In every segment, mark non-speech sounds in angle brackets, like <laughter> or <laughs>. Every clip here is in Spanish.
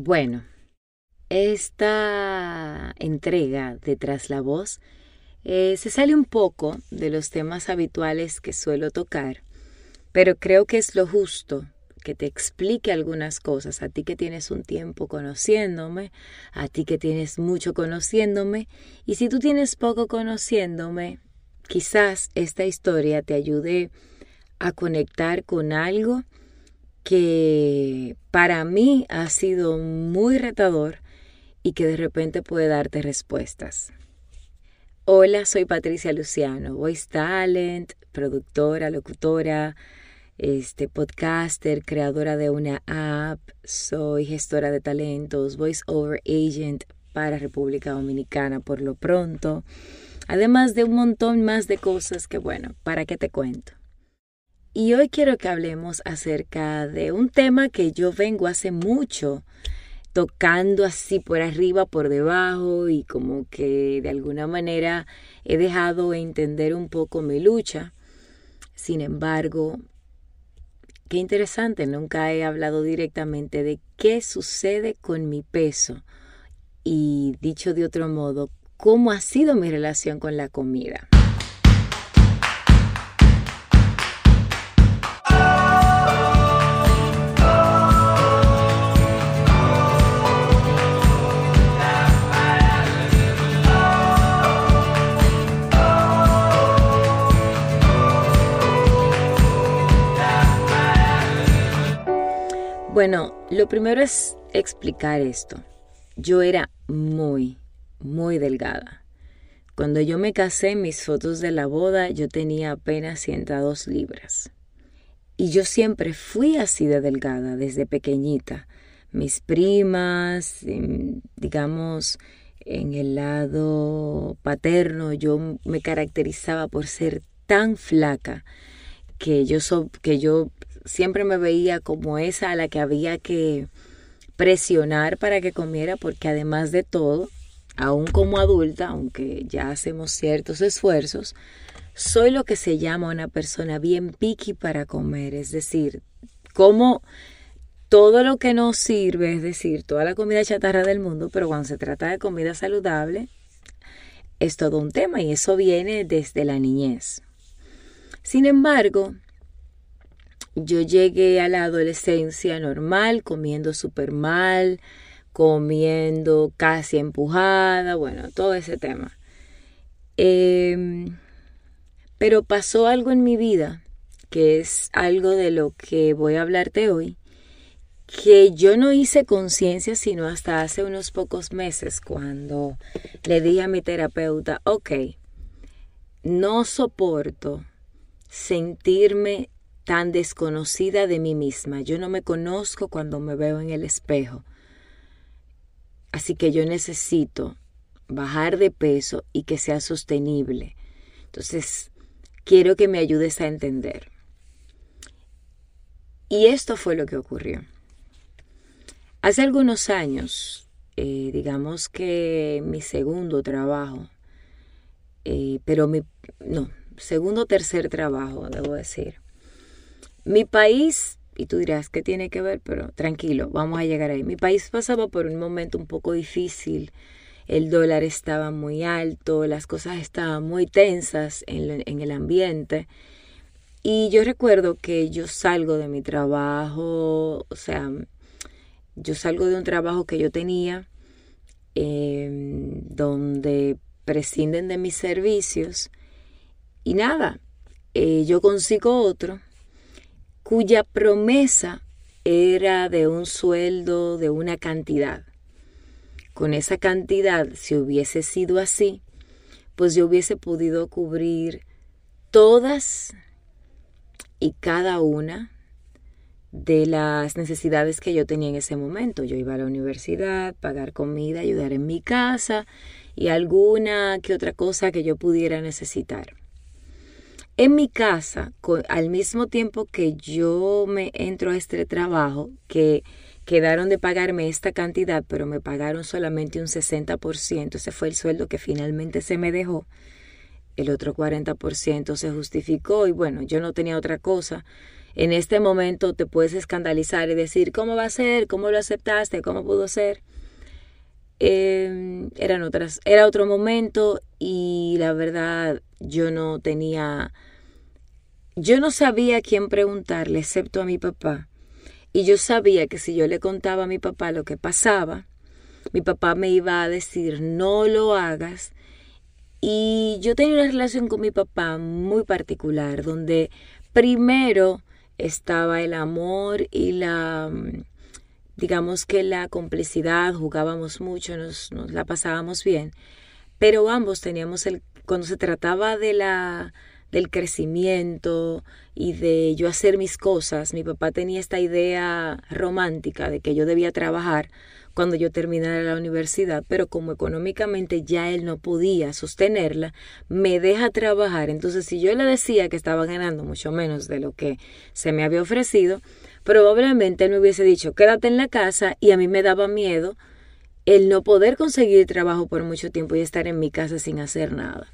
Bueno, esta entrega de Tras la Voz eh, se sale un poco de los temas habituales que suelo tocar, pero creo que es lo justo que te explique algunas cosas, a ti que tienes un tiempo conociéndome, a ti que tienes mucho conociéndome, y si tú tienes poco conociéndome, quizás esta historia te ayude a conectar con algo que para mí ha sido muy retador y que de repente puede darte respuestas. Hola, soy Patricia Luciano, voice talent, productora, locutora, este podcaster, creadora de una app, soy gestora de talentos, voice over agent para República Dominicana por lo pronto, además de un montón más de cosas que bueno, ¿para qué te cuento? Y hoy quiero que hablemos acerca de un tema que yo vengo hace mucho tocando así por arriba, por debajo y como que de alguna manera he dejado entender un poco mi lucha. Sin embargo, qué interesante, nunca he hablado directamente de qué sucede con mi peso y dicho de otro modo, cómo ha sido mi relación con la comida. Bueno, lo primero es explicar esto. Yo era muy, muy delgada. Cuando yo me casé, mis fotos de la boda, yo tenía apenas 102 libras. Y yo siempre fui así de delgada desde pequeñita. Mis primas, digamos, en el lado paterno, yo me caracterizaba por ser tan flaca que yo, que yo siempre me veía como esa a la que había que presionar para que comiera, porque además de todo, aún como adulta, aunque ya hacemos ciertos esfuerzos, soy lo que se llama una persona bien picky para comer, es decir, como todo lo que nos sirve, es decir, toda la comida chatarra del mundo, pero cuando se trata de comida saludable, es todo un tema y eso viene desde la niñez. Sin embargo, yo llegué a la adolescencia normal, comiendo súper mal, comiendo casi empujada, bueno, todo ese tema. Em, pero pasó algo en mi vida, que es algo de lo que voy a hablarte hoy, que yo no hice conciencia sino hasta hace unos pocos meses cuando le dije a mi terapeuta, ok, no soporto sentirme tan desconocida de mí misma. Yo no me conozco cuando me veo en el espejo. Así que yo necesito bajar de peso y que sea sostenible. Entonces, quiero que me ayudes a entender. Y esto fue lo que ocurrió. Hace algunos años, eh, digamos que mi segundo trabajo, eh, pero mi, no, segundo o tercer trabajo, debo decir, mi país, y tú dirás, ¿qué tiene que ver? Pero tranquilo, vamos a llegar ahí. Mi país pasaba por un momento un poco difícil. El dólar estaba muy alto, las cosas estaban muy tensas en, el ambiente. Y yo recuerdo que yo salgo de mi trabajo, o sea, yo salgo de un trabajo que yo tenía, em, donde prescinden de mis servicios, y nada, eh, yo consigo otro cuya promesa era de un sueldo de una cantidad. Con esa cantidad, si hubiese sido así, pues yo hubiese podido cubrir todas y cada una de las necesidades que yo tenía en ese momento. Yo iba a la universidad, pagar comida, ayudar en mi casa y alguna que otra cosa que yo pudiera necesitar. En mi casa, al mismo tiempo que yo me entro a este trabajo, que quedaron de pagarme esta cantidad, pero me pagaron solamente un 60%, ese fue el sueldo que finalmente se me dejó, el otro 40% se justificó y bueno, yo no tenía otra cosa En este momento te puedes escandalizar y decir, ¿cómo va a ser? ¿Cómo lo aceptaste? ¿Cómo pudo ser? Em, eran otras, era otro momento y la verdad yo no tenía, yo no sabía a quién preguntarle excepto a mi papá. Y yo sabía que si yo le contaba a mi papá lo que pasaba, mi papá me iba a decir, no lo hagas. Y yo tenía una relación con mi papá muy particular, donde primero estaba el amor y la, mm, digamos que la complicidad, jugábamos mucho, nos, nos la pasábamos bien, pero ambos teníamos el, cuando se trataba de la, del crecimiento y de yo hacer mis cosas, mi papá tenía esta idea romántica de que yo debía trabajar cuando yo terminara la universidad, pero como económicamente ya él no podía sostenerla, me deja trabajar. Entonces, si yo le decía que estaba ganando mucho menos de lo que se me había ofrecido, probablemente él me hubiese dicho, quédate en la casa y a mí me daba miedo el no poder conseguir trabajo por mucho tiempo y estar en mi casa sin hacer nada.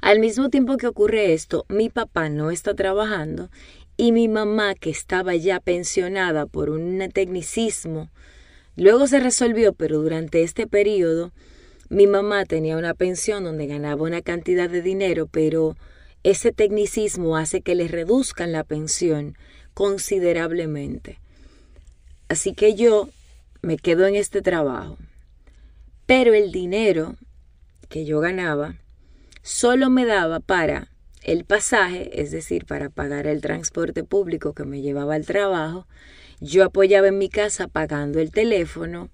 Al mismo tiempo que ocurre esto, mi papá no está trabajando y mi mamá, que estaba ya pensionada por un tecnicismo Luego se resolvió, pero durante este periodo mi mamá tenía una pensión donde ganaba una cantidad de dinero, pero ese tecnicismo hace que le reduzcan la pensión considerablemente. Así que yo me quedo en este trabajo. Pero el dinero que yo ganaba solo me daba para el pasaje, es decir, para pagar el transporte público que me llevaba al trabajo, yo apoyaba en mi casa pagando el teléfono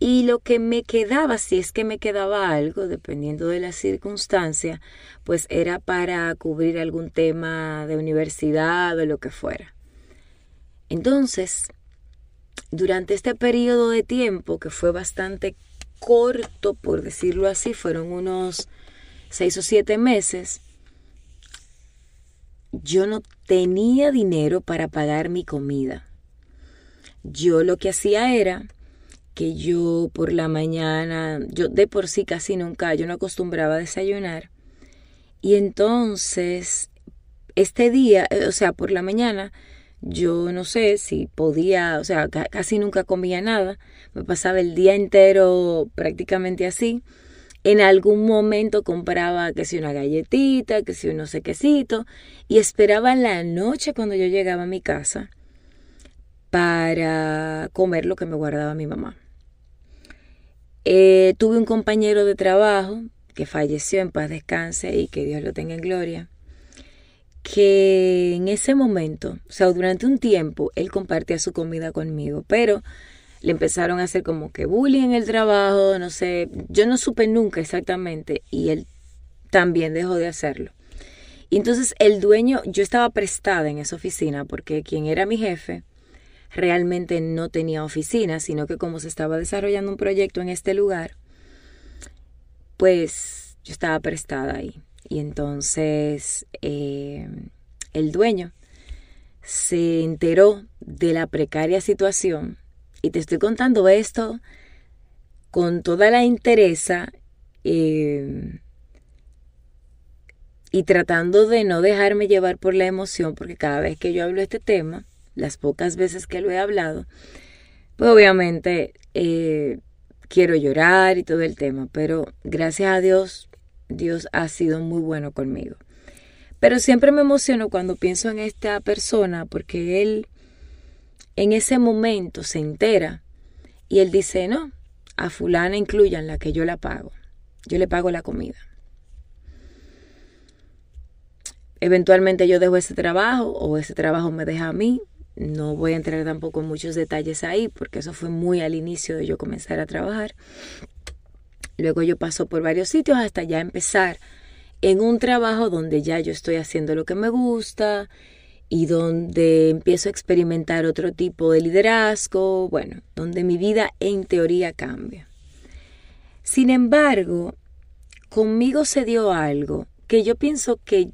y lo que me quedaba, si es que me quedaba algo, dependiendo de la circunstancia, pues era para cubrir algún tema de universidad o lo que fuera. Entonces, durante este periodo de tiempo, que fue bastante corto, por decirlo así, fueron unos seis o siete meses, yo no tenía dinero para pagar mi comida. Yo lo que hacía era que yo por la mañana, yo de por sí casi nunca, yo no acostumbraba a desayunar. Y entonces, este día, eh, o sea, por la mañana, yo no sé si podía, o sea, casi nunca comía nada. Me pasaba el día entero prácticamente así. En algún momento compraba que si una galletita, que si un no sé y esperaba la noche cuando yo llegaba a mi casa para comer lo que me guardaba mi mamá. Eh, tuve un compañero de trabajo que falleció en paz descanse y que Dios lo tenga en gloria, que en ese momento, o sea, durante un tiempo, él compartía su comida conmigo, pero le empezaron a hacer como que bullying en el trabajo, no sé, yo no supe nunca exactamente y él también dejó de hacerlo. Y entonces el dueño, yo estaba prestada en esa oficina porque quien era mi jefe realmente no tenía oficina, sino que como se estaba desarrollando un proyecto en este lugar, pues yo estaba prestada ahí. Y entonces eh, el dueño se enteró de la precaria situación y te estoy contando esto con toda la interesa eh, y tratando de no dejarme llevar por la emoción, porque cada vez que yo hablo este tema, las pocas veces que lo he hablado, pues obviamente eh, quiero llorar y todo el tema, pero gracias a Dios, Dios ha sido muy bueno conmigo. Pero siempre me emociono cuando pienso en esta persona porque él en ese momento se entera y él dice, no, a fulana incluyan la que yo la pago, yo le pago la comida. Eventualmente yo dejo ese trabajo o ese trabajo me deja a mí no voy a entrar tampoco en muchos detalles ahí porque eso fue muy al inicio de yo comenzar a trabajar. Luego yo paso por varios sitios hasta ya empezar en un trabajo donde ya yo estoy haciendo lo que me gusta y donde empiezo a experimentar otro tipo de liderazgo, bueno, donde mi vida en teoría cambia. Sin embargo, conmigo se dio algo que yo pienso que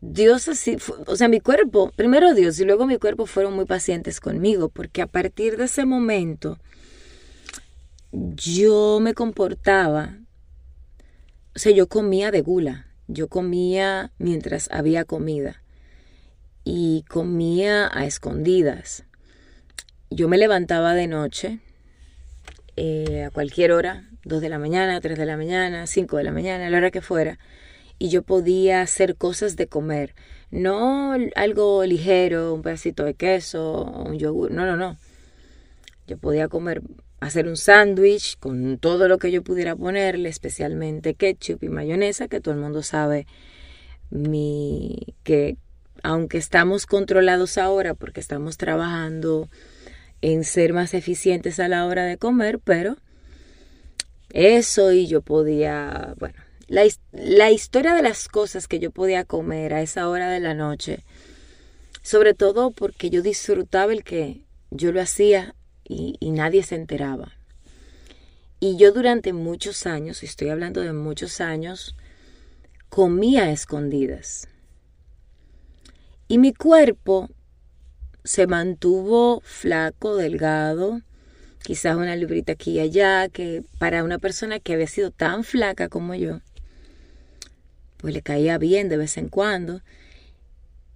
Dios así, o sea, mi cuerpo, primero Dios y luego mi cuerpo fueron muy pacientes conmigo, porque a partir de ese momento yo me comportaba, o sea, yo comía de gula, yo comía mientras había comida. Y comía a escondidas. Yo me levantaba de noche, eh, a cualquier hora, 2 de la mañana, 3 de la mañana, 5 de la mañana, a la hora que fuera, y yo podía hacer cosas de comer. No algo ligero, un pedacito de queso, un yogur, no, no, no. Yo podía comer, hacer un sándwich con todo lo que yo pudiera ponerle, especialmente ketchup y mayonesa, que todo el mundo sabe mi, que aunque estamos controlados ahora porque estamos trabajando en ser más eficientes a la hora de comer, pero eso y yo podía, bueno, la, historia de las cosas que yo podía comer a esa hora de la noche, sobre todo porque yo disfrutaba el que yo lo hacía y, nadie se enteraba. Y yo durante muchos años, estoy hablando de muchos años, comía escondidas. Y mi cuerpo se mantuvo flaco, delgado, quizás una librita aquí y allá, que para una persona que había sido tan flaca como yo, pues le caía bien de vez en cuando.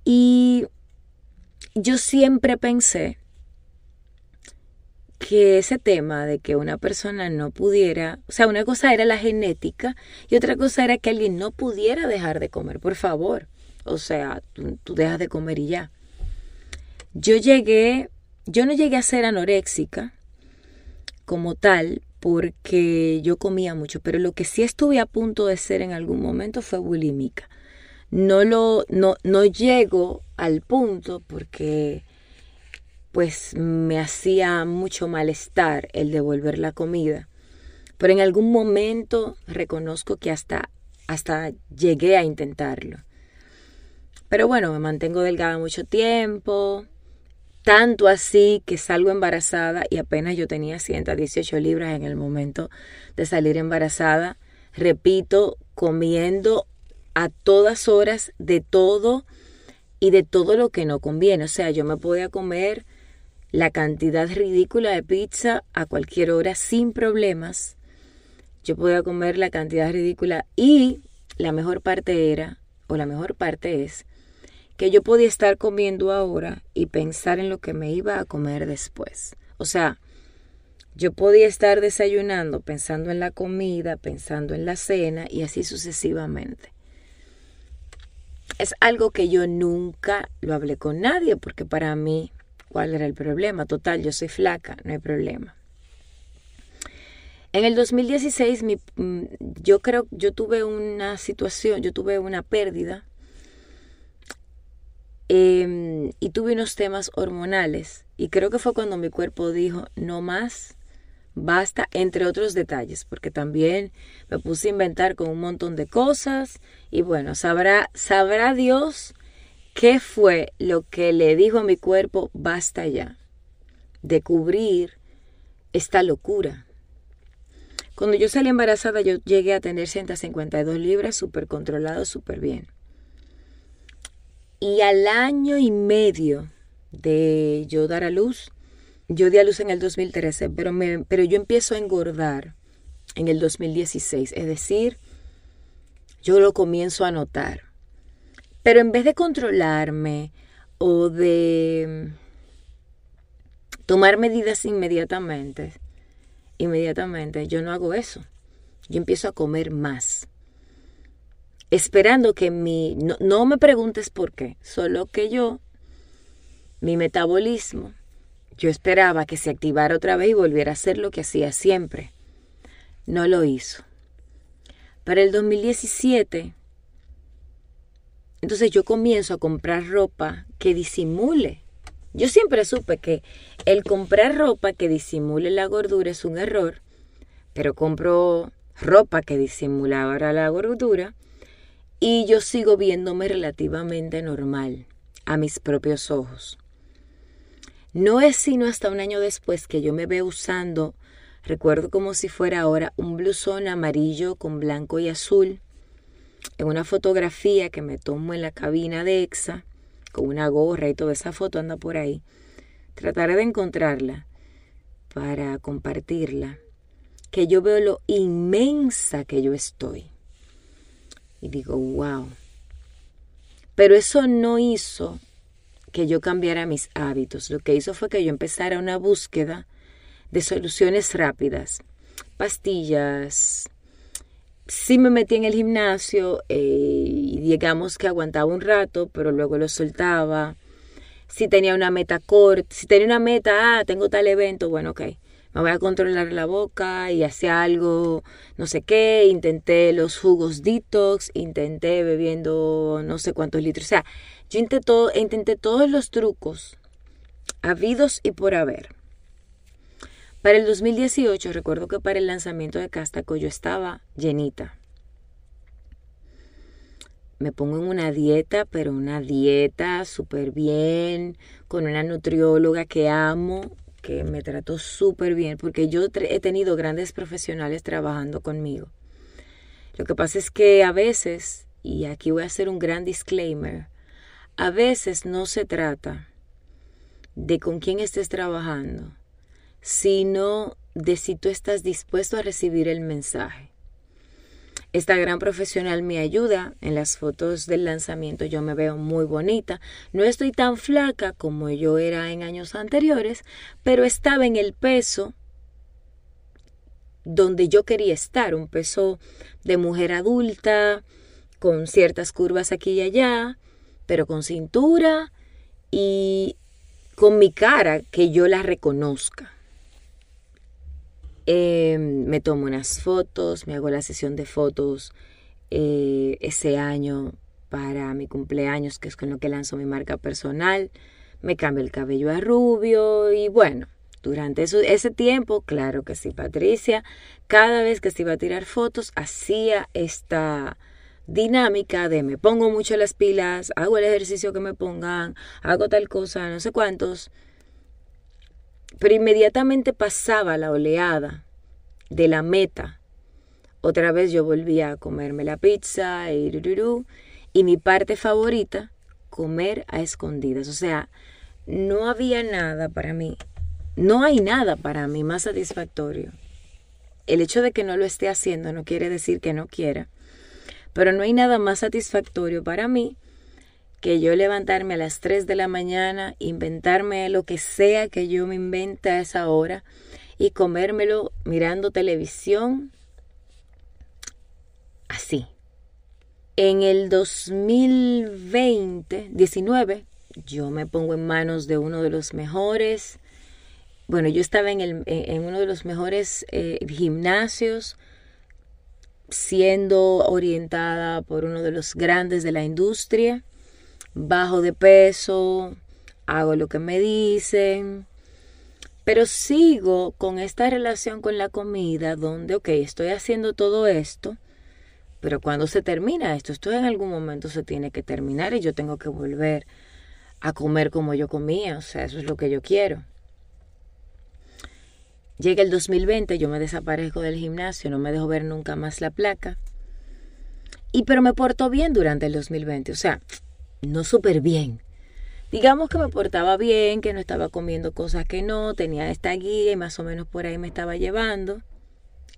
Y yo siempre pensé que ese tema de que una persona no pudiera, o sea, una cosa era la genética y otra cosa era que alguien no pudiera dejar de comer, por favor. O sea, tú, dejas de comer y ya. Yo llegué, yo no llegué a ser anoréxica como tal porque yo comía mucho, pero lo que sí estuve a punto de ser en algún momento fue bulímica. No lo, no, no llego al punto porque pues me hacía mucho malestar el devolver la comida. Pero en algún momento reconozco que hasta, hasta llegué a intentarlo. Pero bueno, me mantengo delgada mucho tiempo, tanto así que salgo embarazada y apenas yo tenía 118 libras en el momento de salir embarazada. Repito, comiendo a todas horas de todo y de todo lo que no conviene. O sea, yo me podía comer la cantidad ridícula de pizza a cualquier hora sin problemas. Yo podía comer la cantidad ridícula y la mejor parte era, o la mejor parte es, que yo podía estar comiendo ahora y pensar en lo que me iba a comer después. O sea, yo podía estar desayunando pensando en la comida, pensando en la cena y así sucesivamente. Es algo que yo nunca lo hablé con nadie porque para mí ¿Cuál era el problema? Total, yo soy flaca, no hay problema. En el 2016 mm, yo creo, yo tuve una situación, yo tuve una pérdida em, y tuve unos temas hormonales y creo que fue cuando mi cuerpo dijo, no más, basta, entre otros detalles, porque también me puse a inventar con un montón de cosas y bueno, sabrá, sabrá Dios ¿Qué fue lo que le dijo a mi cuerpo, basta ya, de cubrir esta locura? Cuando yo salí embarazada, yo llegué a tener 152 libras, súper controlado, súper bien. Y al año y medio de yo dar a luz, yo di a luz en el 2013, pero, me, pero yo empiezo a engordar en el 2016, es decir, yo lo comienzo a notar. Pero en vez de controlarme o de tomar medidas inmediatamente, inmediatamente, yo no hago eso. Yo empiezo a comer más. Esperando que mi... No, no me preguntes por qué, solo que yo, mi metabolismo, yo esperaba que se activara otra vez y volviera a hacer lo que hacía siempre. No lo hizo. Para el 2017 entonces yo comienzo a comprar ropa que disimule. Yo siempre supe que el comprar ropa que disimule la gordura es un error, pero compro ropa que disimula ahora la gordura y yo sigo viéndome relativamente normal a mis propios ojos. No es sino hasta un año después que yo me veo usando, recuerdo como si fuera ahora, un blusón amarillo con blanco y azul, en una fotografía que me tomo en la cabina de EXA, con una gorra y toda esa foto anda por ahí, trataré de encontrarla para compartirla, que yo veo lo inmensa que yo estoy. Y digo, wow. Pero eso no hizo que yo cambiara mis hábitos. Lo que hizo fue que yo empezara una búsqueda de soluciones rápidas, pastillas. Sí me metí en el gimnasio eh, y digamos que aguantaba un rato, pero luego lo soltaba. Si tenía una meta corta, si tenía una meta, ah, tengo tal evento, bueno, ok, voy a controlar la boca y hacía algo, no sé qué, intenté los jugos detox, intenté bebiendo no sé cuántos litros, o sea, yo intenté, intenté todos los trucos habidos y por haber. Para el 2018 recuerdo que para el lanzamiento de Castaco yo estaba llenita. Me pongo en una dieta, pero una dieta súper bien, con una nutrióloga que amo, que me trató súper bien, porque yo he tenido grandes profesionales trabajando conmigo. Lo que pasa es que a veces, y aquí voy a hacer un gran disclaimer, a veces no se trata de con quién estés trabajando, sino de si tú estás dispuesto a recibir el mensaje. Esta gran profesional me ayuda. En las fotos del lanzamiento yo me veo muy bonita. No estoy tan flaca como yo era en años anteriores, pero estaba en el peso donde yo quería estar, un peso de mujer adulta, con ciertas curvas aquí y allá, pero con cintura y con mi cara que yo la reconozca. Em, me tomo unas fotos, me hago la sesión de fotos eh, ese año para mi cumpleaños, que es con lo que lanzo mi marca personal. Me cambio el cabello a rubio y bueno, durante ese tiempo, claro que sí, Patricia, cada vez que se iba a tirar fotos, hacía esta dinámica de me pongo mucho las pilas, hago el ejercicio que me pongan, hago tal cosa, no sé cuántos, pero inmediatamente pasaba la oleada de la meta. Otra vez yo volvía a comerme la pizza y, y mi parte favorita, comer a escondidas. O sea, no había nada para mí, no hay nada para mí más satisfactorio. El hecho de que no lo esté haciendo no quiere decir que no quiera, pero no hay nada más satisfactorio para mí que yo levantarme a las 3 de la mañana, inventarme lo que sea que yo me invente a esa hora y comérmelo mirando televisión así. En el 2020, 19, yo me pongo en manos de uno de los mejores, bueno, yo estaba en, el, en uno de los mejores eh, gimnasios siendo orientada por uno de los grandes de la industria bajo de peso, hago lo que me dicen, pero sigo con esta relación con la comida donde, ok, estoy haciendo todo esto, pero cuando se termina esto, esto en algún momento se tiene que terminar y yo tengo que volver a comer como yo comía, o sea, eso es lo que yo quiero. Llega el 2020, yo me desaparezco del gimnasio, no me dejo ver nunca más la placa. Y pero me porto bien durante el 2020, o sea, no súper bien. Digamos que me portaba bien, que no estaba comiendo cosas que no, tenía esta guía y más o menos por ahí me estaba llevando.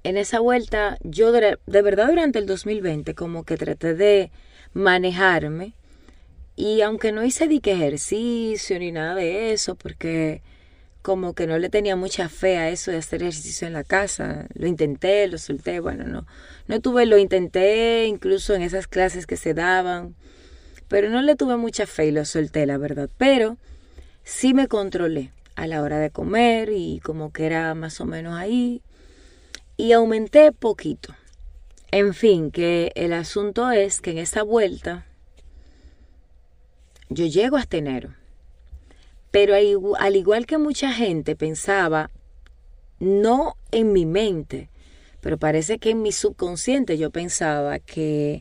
En esa vuelta, yo de, verdad durante el 2020 como que traté de manejarme y aunque no hice dique ejercicio ni nada de eso, porque como que no le tenía mucha fe a eso de hacer ejercicio en la casa. Lo intenté, lo solté, bueno, no, no tuve, lo intenté incluso en esas clases que se daban, pero no le tuve mucha fe y lo solté, la verdad. Pero sí me controlé a la hora de comer y como que era más o menos ahí. Y aumenté poquito. En fin, que el asunto es que en esta vuelta yo llego hasta enero. Pero al igual que mucha gente pensaba, no en mi mente, pero parece que en mi subconsciente yo pensaba que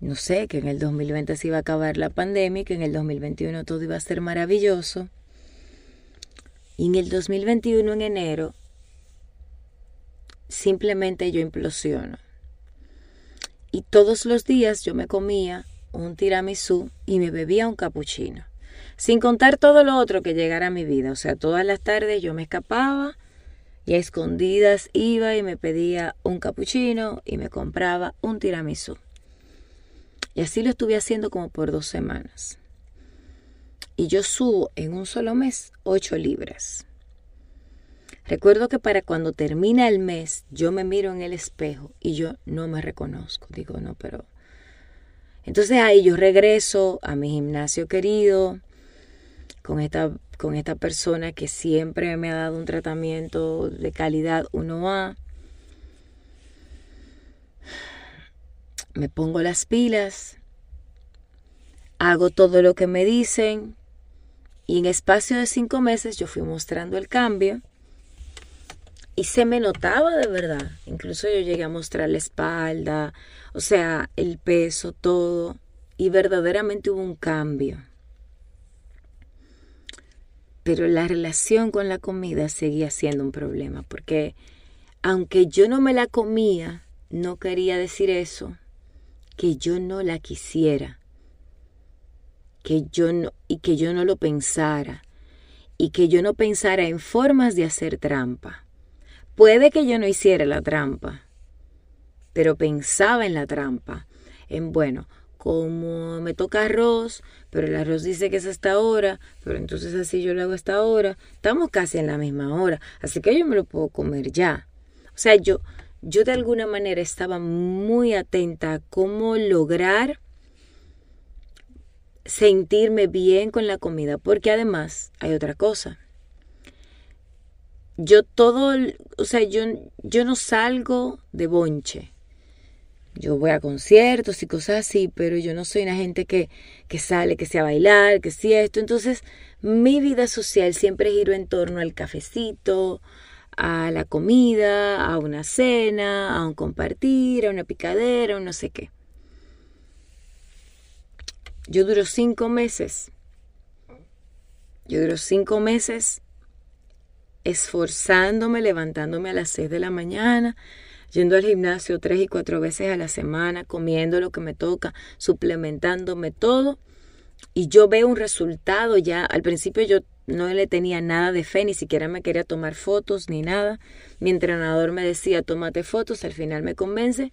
no sé, que en el 2020 se iba a acabar la pandemia, que en el 2021 todo iba a ser maravilloso. Y en el 2021, en enero, simplemente yo implosiono. Y todos los días yo me comía un tiramisú y me bebía un capuchino. Sin contar todo lo otro que llegara a mi vida. O sea, todas las tardes yo me escapaba y a escondidas iba y me pedía un capuchino y me compraba un tiramisú. Y así lo estuve haciendo como por dos semanas. y yo subo en un solo mes 8 libras. Recuerdo que para cuando termina el mes yo me miro en el espejo y yo no me reconozco. Digo, no, pero... Entonces ahí yo regreso a mi gimnasio querido con esta, con esta persona que siempre me ha dado un tratamiento de calidad 1A. Me pongo las pilas, hago todo lo que me dicen y en espacio de cinco meses yo fui mostrando el cambio y se me notaba de verdad. Incluso yo llegué a mostrar la espalda, o sea, el peso, todo. Y verdaderamente hubo un cambio. Pero la relación con la comida seguía siendo un problema, porque aunque yo no me la comía, no quería decir eso, que yo no la quisiera, que yo no, y que yo no lo pensara, y que yo no pensara en formas de hacer trampa. Puede que yo no hiciera la trampa, pero pensaba en la trampa. En bueno, como me toca arroz, pero el arroz dice que es hasta ahora, pero entonces así yo lo hago hasta ahora, estamos casi en la misma hora, así que yo me lo puedo comer ya. O sea, yo, yo de alguna manera estaba muy atenta a cómo lograr sentirme bien con la comida, porque además hay otra cosa yo todo, o sea, yo, yo no salgo de bonche. Yo voy a conciertos y cosas así, pero yo no soy una gente que, que sale, que sea bailar, que sea esto. Entonces, mi vida social siempre giro en torno al cafecito, a la comida, a una cena, a un compartir, a una picadera, a no sé qué. Yo duro cinco meses. Yo duro cinco meses esforzándome, levantándome a las 6 de la mañana, yendo al gimnasio tres y cuatro veces a la semana, comiendo lo que me toca, suplementándome todo. Y yo veo un resultado ya. Al principio yo no le tenía nada de fe, ni siquiera me quería tomar fotos ni nada. Mi entrenador me decía, tómate fotos, al final me convence.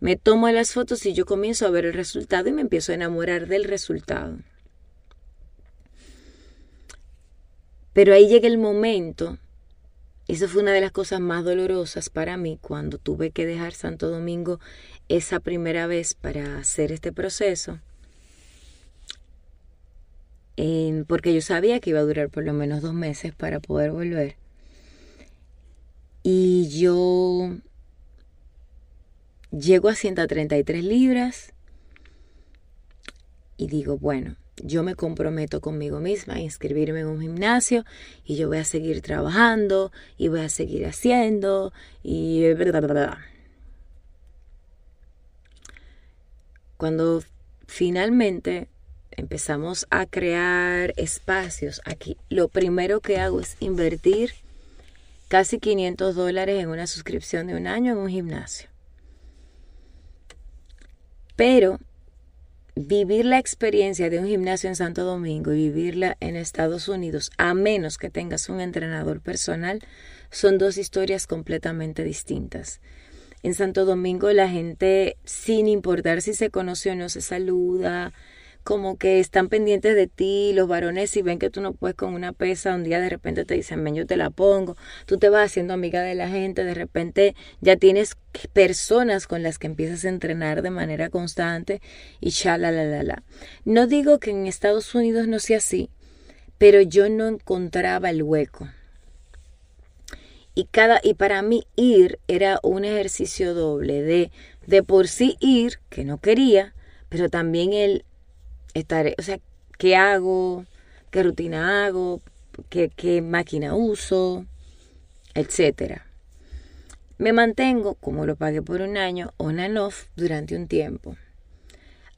Me tomo las fotos y yo comienzo a ver el resultado y me empiezo a enamorar del resultado. Pero ahí llega el momento, eso fue una de las cosas más dolorosas para mí cuando tuve que dejar Santo Domingo esa primera vez para hacer este proceso, porque yo sabía que iba a durar por lo menos dos meses para poder volver. Y yo llego a 133 libras y digo, bueno, yo me comprometo conmigo misma a inscribirme en un gimnasio y yo voy a seguir trabajando y voy a seguir haciendo y. Cuando finalmente empezamos a crear espacios aquí, lo primero que hago es invertir casi 500 dólares en una suscripción de un año en un gimnasio. Pero vivir la experiencia de un gimnasio en Santo Domingo y vivirla en Estados Unidos, a menos que tengas un entrenador personal, son dos historias completamente distintas. En Santo Domingo la gente, sin importar si se conoce o no, se saluda, como que están pendientes de ti, los varones, si ven que tú no puedes con una pesa, un día de repente te dicen, ven, yo te la pongo, tú te vas haciendo amiga de la gente, de repente ya tienes personas con las que empiezas a entrenar de manera constante y ya. No digo que en Estados Unidos no sea así, pero yo no encontraba el hueco. Y cada y para mí ir era un ejercicio doble de de por sí ir, que no quería, pero también el estaré, o sea, qué hago, qué rutina hago, qué, qué máquina uso, etcétera. Me mantengo, como lo pagué por un año, on and off durante un tiempo.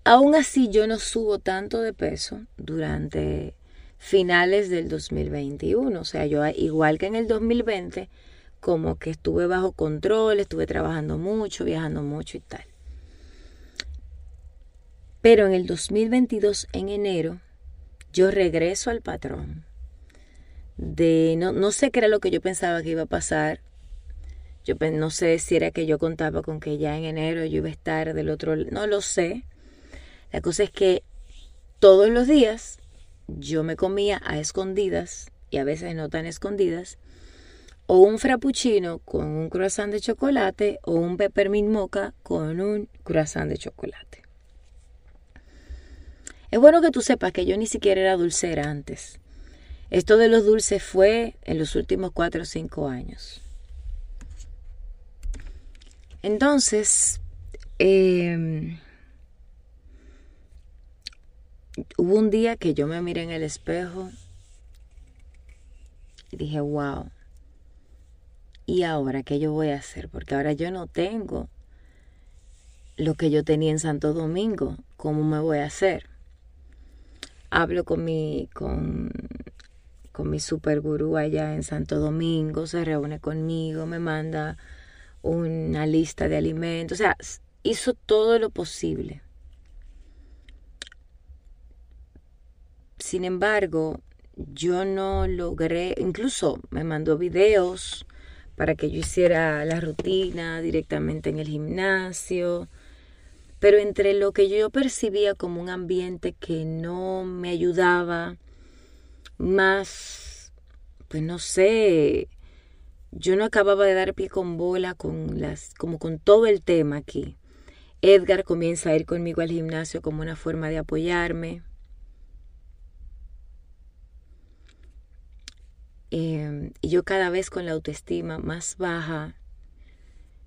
Aún así, yo no subo tanto de peso durante finales del 2021. O sea, yo igual que en el 2020, como que estuve bajo control, estuve trabajando mucho, viajando mucho y tal. Pero en el 2022, en enero, yo regreso al patrón. De, no, no sé qué era lo que yo pensaba que iba a pasar. Yo no sé si era que yo contaba con que ya en enero yo iba a estar del otro No lo sé. La cosa es que todos los días yo me comía a escondidas y a veces no tan escondidas, o un frappuccino con un croissant de chocolate o un peppermint mocha con un croissant de chocolate. Es bueno que tú sepas que yo ni siquiera era dulcera antes. Esto de los dulces fue en los últimos cuatro o cinco años. Entonces, em, hubo un día que yo me miré en el espejo y dije, wow, ¿y ahora qué yo voy a hacer? Porque ahora yo no tengo lo que yo tenía en Santo Domingo. ¿Cómo me voy a hacer? Hablo con mi, con, con mi super gurú allá en Santo Domingo, se reúne conmigo, me manda una lista de alimentos, o sea, hizo todo lo posible. Sin embargo, yo no logré, incluso me mandó videos para que yo hiciera la rutina directamente en el gimnasio, pero entre lo que yo percibía como un ambiente que no me ayudaba, más, pues no sé, yo no acababa de dar pie con bola con las, como con todo el tema aquí. Edgar comienza a ir conmigo al gimnasio como una forma de apoyarme. Em, y yo cada vez con la autoestima más baja,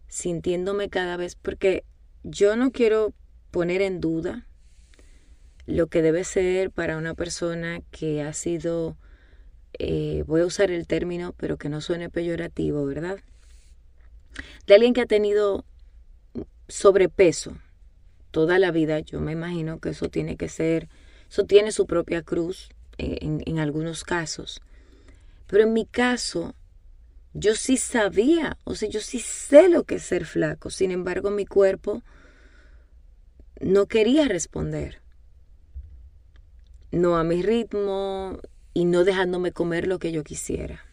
sintiéndome cada vez, porque yo no quiero poner en duda lo que debe ser para una persona que ha sido, eh, voy a usar el término, pero que no suene peyorativo, ¿verdad? De alguien que ha tenido sobrepeso toda la vida, yo me imagino que eso tiene que ser, eso tiene su propia cruz eh, en, en algunos casos. Pero en mi caso, yo sí sabía, o sea, yo sí sé lo que es ser flaco. Sin embargo, mi cuerpo no quería responder. No a mi ritmo y no dejándome comer lo que yo quisiera.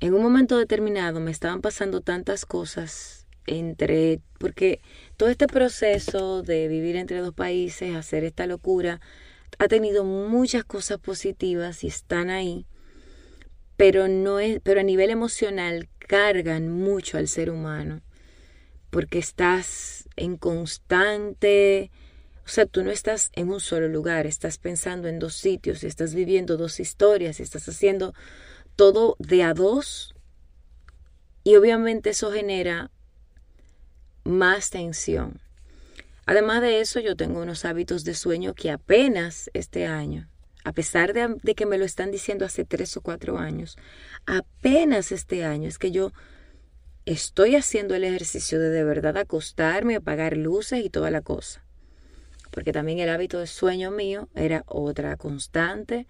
En un momento determinado me estaban pasando tantas cosas entre, porque todo este proceso de vivir entre dos países, hacer esta locura, ha tenido muchas cosas positivas y están ahí, pero no es, pero a nivel emocional cargan mucho al ser humano, porque estás en constante, o sea, tú no estás en un solo lugar, estás pensando en dos sitios, estás viviendo dos historias, estás haciendo todo de a dos y obviamente eso genera más tensión. Además de eso, yo tengo unos hábitos de sueño que apenas este año, a pesar de, que me lo están diciendo hace tres o cuatro años, apenas este año es que yo estoy haciendo el ejercicio de de verdad acostarme, apagar luces y toda la cosa. Porque también el hábito de sueño mío era otra constante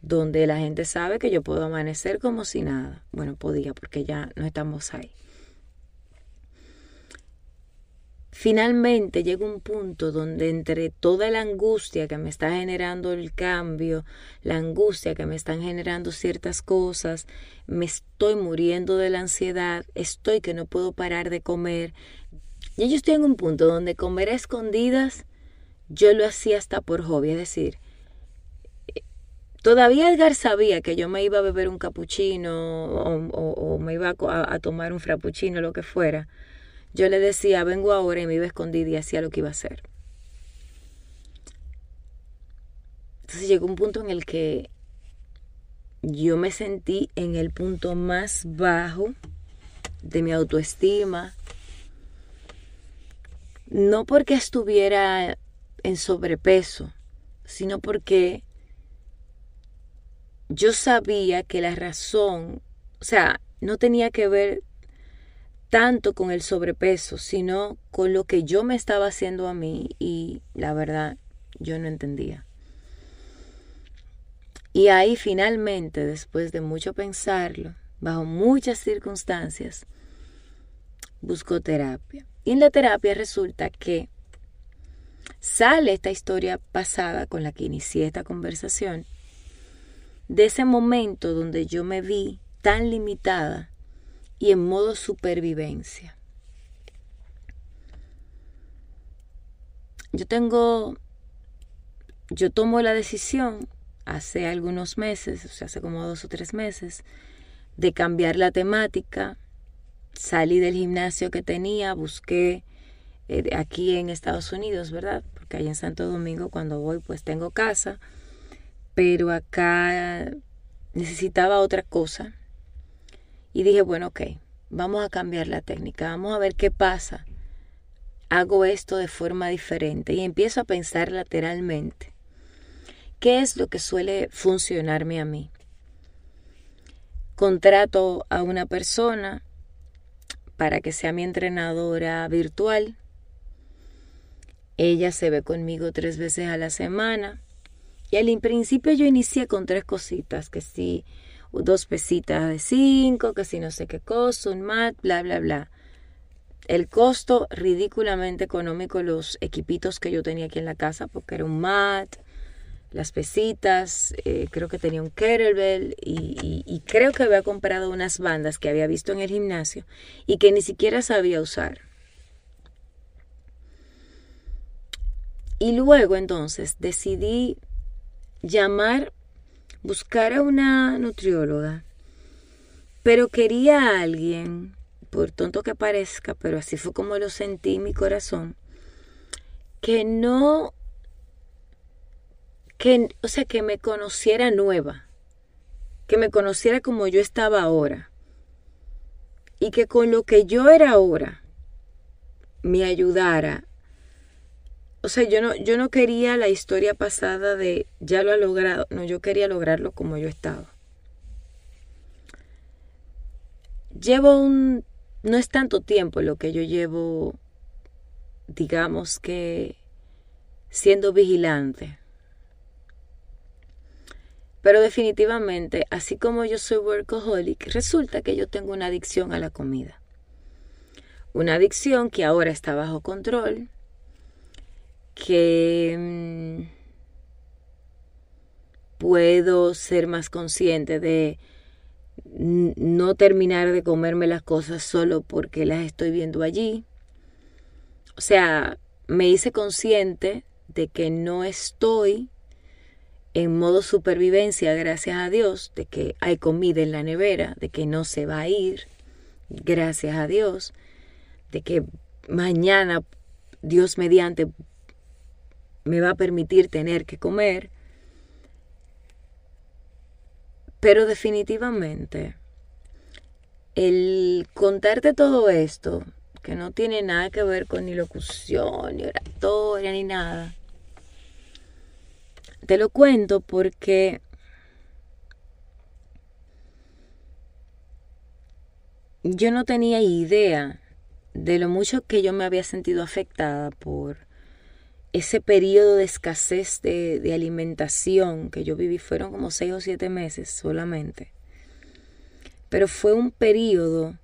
donde la gente sabe que yo puedo amanecer como si nada. Bueno, podía porque ya no estamos ahí. Finalmente llega un punto donde entre toda la angustia que me está generando el cambio, la angustia que me están generando ciertas cosas, me estoy muriendo de la ansiedad, estoy que no puedo parar de comer. Y yo estoy en un punto donde comer a escondidas, yo lo hacía hasta por hobby, es decir, todavía Edgar sabía que yo me iba a beber un capuchino o, me iba a, a tomar un frappuccino, lo que fuera yo le decía, vengo ahora y me iba escondida y hacía lo que iba a hacer. Entonces llegó un punto en el que yo me sentí en el punto más bajo de mi autoestima. No porque estuviera en sobrepeso, sino porque yo sabía que la razón, o sea, no tenía que ver tanto con el sobrepeso, sino con lo que yo me estaba haciendo a mí y la verdad yo no entendía. Y ahí finalmente, después de mucho pensarlo, bajo muchas circunstancias, busco terapia. Y en la terapia resulta que sale esta historia pasada con la que inicié esta conversación, de ese momento donde yo me vi tan limitada y en modo supervivencia. Yo tengo yo tomo la decisión hace algunos meses, o sea, hace como dos o tres meses, de cambiar la temática. Salí del gimnasio que tenía, busqué eh, aquí en Estados Unidos, ¿verdad? Porque ahí en Santo Domingo cuando voy pues tengo casa, pero acá necesitaba otra cosa. Y dije, bueno, ok, vamos a cambiar la técnica, vamos a ver qué pasa. Hago esto de forma diferente y empiezo a pensar lateralmente. ¿Qué es lo que suele funcionarme a mí? Contrato a una persona para que sea mi entrenadora virtual. Ella se ve conmigo tres veces a la semana. Y al principio yo inicié con tres cositas, que si dos pesitas de cinco, que si no sé qué cosa, un mat, bla, bla, bla. El costo ridículamente económico, los equipitos que yo tenía aquí en la casa, porque era un mat, las pesitas, eh, creo que tenía un kettlebell y, y, creo que había comprado unas bandas que había visto en el gimnasio y que ni siquiera sabía usar. Y luego entonces decidí llamar, buscar a una nutrióloga, pero quería a alguien, por tonto que parezca, pero así fue como lo sentí en mi corazón, que no que, o sea, que me conociera nueva, que me conociera como yo estaba ahora y que con lo que yo era ahora me ayudara. O sea, yo no, yo no quería la historia pasada de ya lo ha logrado, no, yo quería lograrlo como yo estaba. Llevo un, no es tanto tiempo lo que yo llevo, digamos que, siendo vigilante. Pero definitivamente, así como yo soy workaholic, resulta que yo tengo una adicción a la comida. Una adicción que ahora está bajo control, que mm, puedo ser más consciente de no terminar de comerme las cosas solo porque las estoy viendo allí. O sea, me hice consciente de que no estoy en modo supervivencia, gracias a Dios, de que hay comida en la nevera, de que no se va a ir, gracias a Dios, de que mañana Dios mediante me va a permitir tener que comer. Pero definitivamente, el contarte todo esto, que no tiene nada que ver con ni locución, ni oratoria, ni nada, te lo cuento porque yo no tenía idea de lo mucho que yo me había sentido afectada por ese periodo de escasez de, alimentación que yo viví. Fueron como seis o siete meses solamente. Pero fue un periodo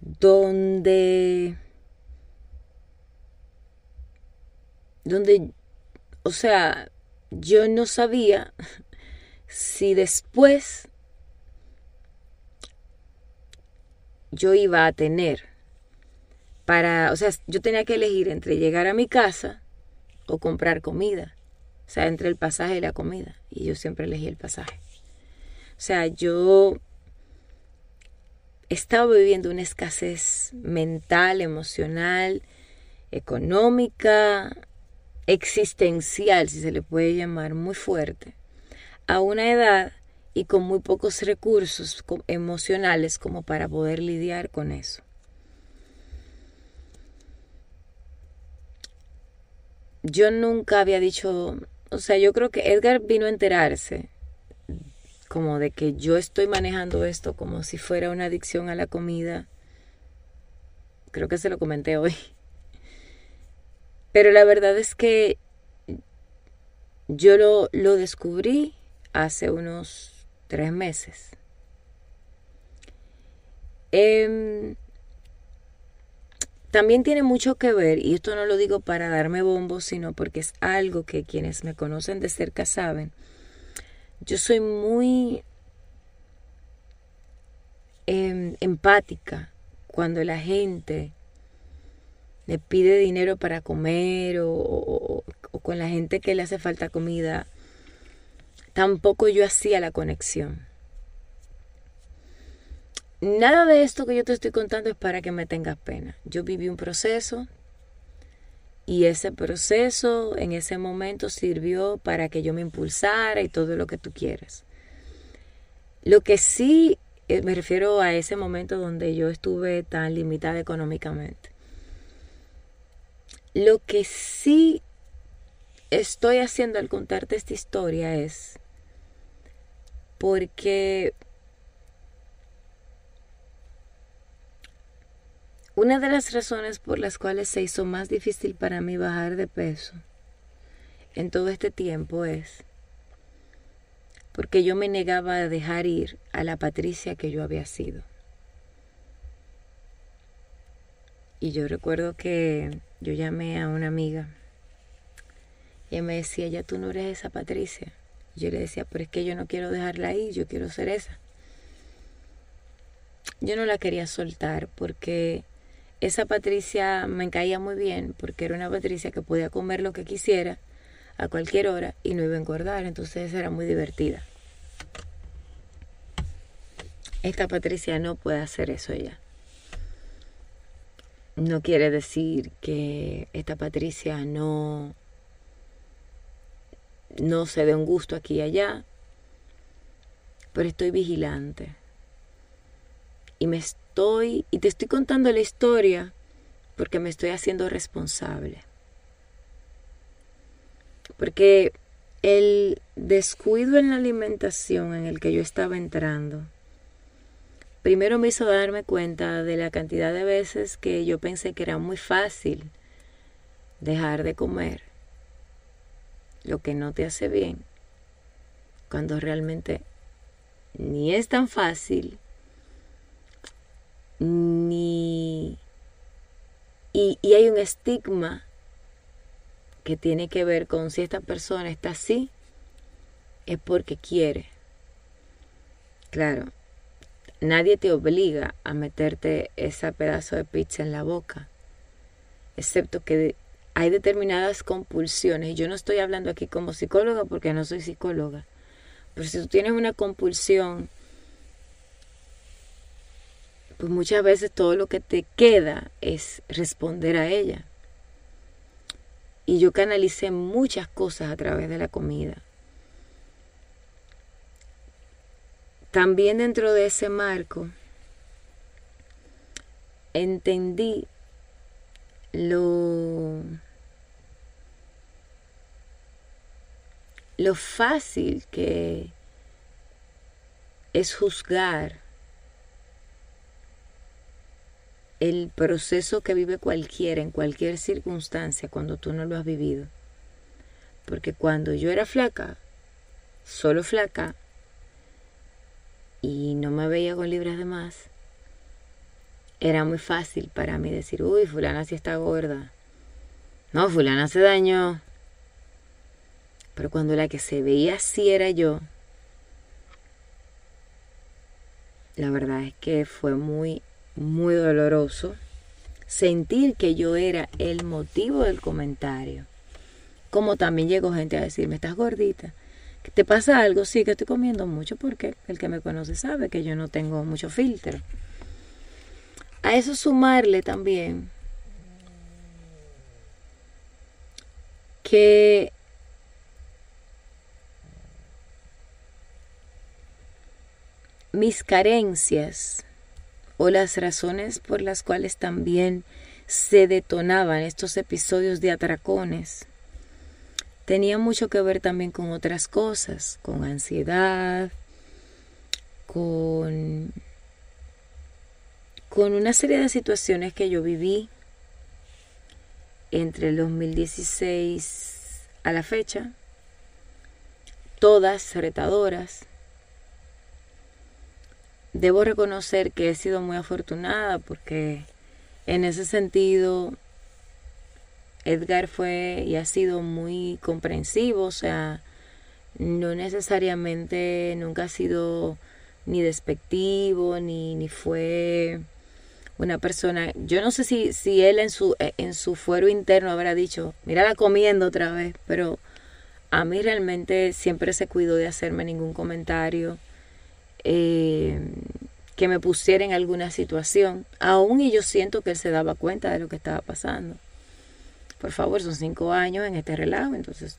donde donde o sea yo no sabía <laughs> si después yo iba a tener para, o sea, yo tenía que elegir entre llegar a mi casa o comprar comida. O sea, entre el pasaje y la comida. Y yo siempre elegí el pasaje. O sea, yo estaba viviendo una escasez mental, emocional, económica, existencial, si se le puede llamar, muy fuerte, a una edad y con muy pocos recursos emocionales como para poder lidiar con eso. Yo nunca había dicho, o sea, yo creo que Edgar vino a enterarse como de que yo estoy manejando esto como si fuera una adicción a la comida. Creo que se lo comenté hoy. Pero la verdad es que yo lo, lo descubrí hace unos tres meses. Em, también tiene mucho que ver, y esto no lo digo para darme bombos, sino porque es algo que quienes me conocen de cerca saben. Yo soy muy em, empática cuando la gente me pide dinero para comer o con la gente que le hace falta comida, tampoco yo hacía la conexión. Nada de esto que yo te estoy contando es para que me tengas pena. Yo viví un proceso y ese proceso en ese momento sirvió para que yo me impulsara y todo lo que tú quieres. Lo que sí eh, me refiero a ese momento donde yo estuve tan limitada económicamente. Lo que sí estoy haciendo al contarte esta historia es porque Una de las razones por las cuales se hizo más difícil para mí bajar de peso en todo este tiempo es porque yo me negaba a dejar ir a la Patricia que yo había sido. Y yo recuerdo que yo llamé a una amiga y me decía, ya tú no eres esa Patricia. yo le decía, pero es que yo no quiero dejarla ahí, yo quiero ser esa. Yo no la quería soltar porque esa Patricia me caía muy bien porque era una Patricia que podía comer lo que quisiera a cualquier hora y no iba a engordar, entonces era muy divertida. Esta Patricia no puede hacer eso ya. No quiere decir que esta Patricia no no se dé un gusto aquí y allá, pero estoy vigilante y me y te estoy contando la historia porque me estoy haciendo responsable. Porque el descuido en la alimentación en el que yo estaba entrando, primero me hizo darme cuenta de la cantidad de veces que yo pensé que era muy fácil dejar de comer lo que no te hace bien, cuando realmente ni es tan fácil ni... Y, hay un estigma que tiene que ver con si esta persona está así, es porque quiere. Claro, nadie te obliga a meterte ese pedazo de pizza en la boca, excepto que hay determinadas compulsiones. Yo no estoy hablando aquí como psicóloga porque no soy psicóloga, pero si tú tienes una compulsión pues muchas veces todo lo que te queda es responder a ella. Y yo canalicé muchas cosas a través de la comida. También dentro de ese marco entendí lo, lo fácil que es juzgar el proceso que vive cualquiera en cualquier circunstancia cuando tú no lo has vivido. Porque cuando yo era flaca, solo flaca, y no me veía con libras de más, era muy fácil para mí decir, uy, fulana sí está gorda. No, fulana se dañó. Pero cuando la que se veía así era yo, la verdad es que fue muy muy doloroso sentir que yo era el motivo del comentario. Como también llegó gente a decirme, estás gordita, ¿que te pasa algo? Sí, que estoy comiendo mucho porque el que me conoce sabe que yo no tengo mucho filtro. A eso sumarle también que mis carencias o las razones por las cuales también se detonaban estos episodios de atracones. Tenía mucho que ver también con otras cosas, con ansiedad, con, con una serie de situaciones que yo viví entre el 2016 a la fecha, todas retadoras, debo reconocer que he sido muy afortunada porque en ese sentido Edgar fue y ha sido muy comprensivo, o sea, no necesariamente nunca ha sido ni despectivo, ni, ni fue una persona, yo no sé si, si él en su, en su fuero interno habrá dicho, mírala comiendo otra vez, pero a mí realmente siempre se cuidó de hacerme ningún comentario eh, que me pusiera en alguna situación, aún y yo siento que él se daba cuenta de lo que estaba pasando. Por favor, son cinco años en este relajo, entonces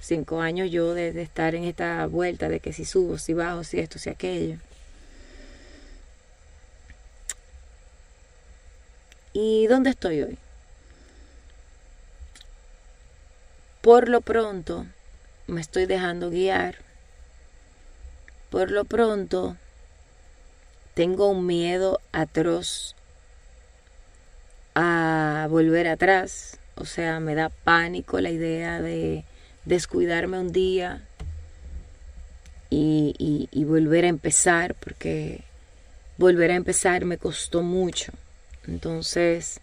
cinco años yo de, de estar en esta vuelta de que si subo, si bajo, si esto, si aquello. ¿Y dónde estoy hoy? Por lo pronto me estoy dejando guiar. Por lo pronto tengo un miedo atroz a volver atrás. O sea, me da pánico la idea de descuidarme un día y, volver a empezar, porque volver a empezar me costó mucho. Entonces,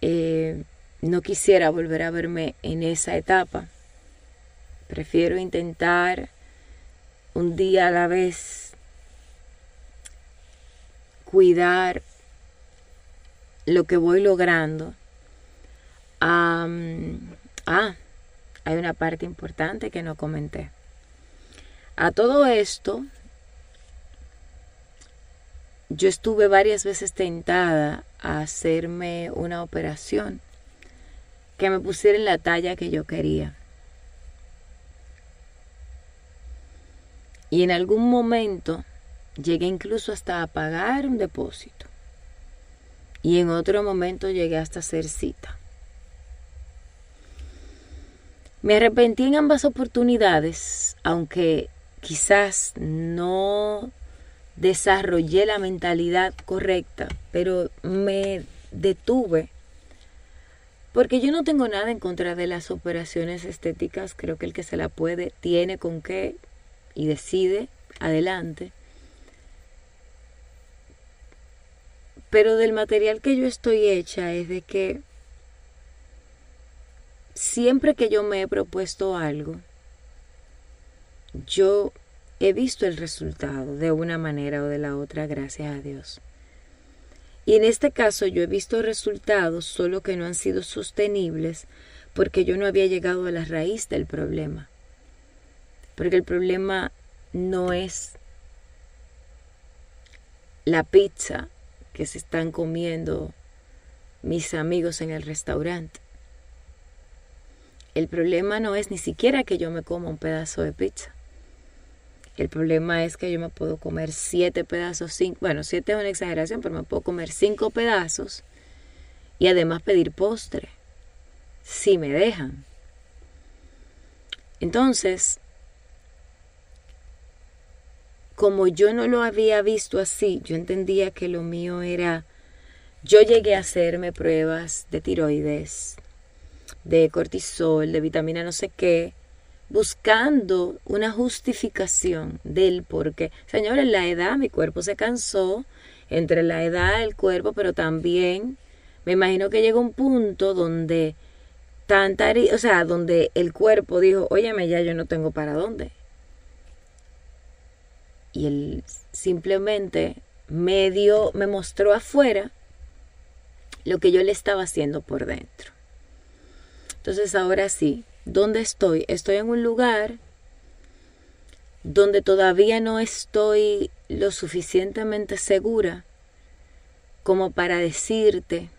eh, no quisiera volver a verme en esa etapa. Prefiero intentar un día a la vez cuidar lo que voy logrando. ah, hay una parte importante que no comenté. A todo esto, yo estuve varias veces tentada a hacerme una operación que me pusiera en la talla que yo quería. Y en algún momento llegué incluso hasta a pagar un depósito. Y en otro momento llegué hasta hacer cita. Me arrepentí en ambas oportunidades, aunque quizás no desarrollé la mentalidad correcta, pero me detuve porque yo no tengo nada en contra de las operaciones estéticas, creo que el que se la puede tiene con qué y decide adelante. Pero del material que yo estoy hecha es de que siempre que yo me he propuesto algo, yo he visto el resultado de una manera o de la otra, gracias a Dios. Y en este caso yo he visto resultados, solo que no han sido sostenibles porque yo no había llegado a la raíz del problema. Porque el problema no es la pizza que se están comiendo mis amigos en el restaurante. El problema no es ni siquiera que yo me coma un pedazo de pizza. El problema es que yo me puedo comer siete pedazos, cinco, bueno, siete es una exageración, pero me puedo comer cinco pedazos y además pedir postre, si me dejan. Entonces, como yo no lo había visto así, yo entendía que lo mío era, yo llegué a hacerme pruebas de tiroides, de cortisol, de vitamina no sé qué, buscando una justificación del por qué. Señores, la edad, mi cuerpo se cansó, entre la edad, el cuerpo, pero también me imagino que llegó un punto donde tanta, o sea, donde el cuerpo dijo, óyeme, ya yo no tengo para dónde. Y él simplemente me dio, me mostró afuera lo que yo le estaba haciendo por dentro. Entonces ahora sí, ¿dónde estoy? Estoy en un lugar donde todavía no estoy lo suficientemente segura como para decirte,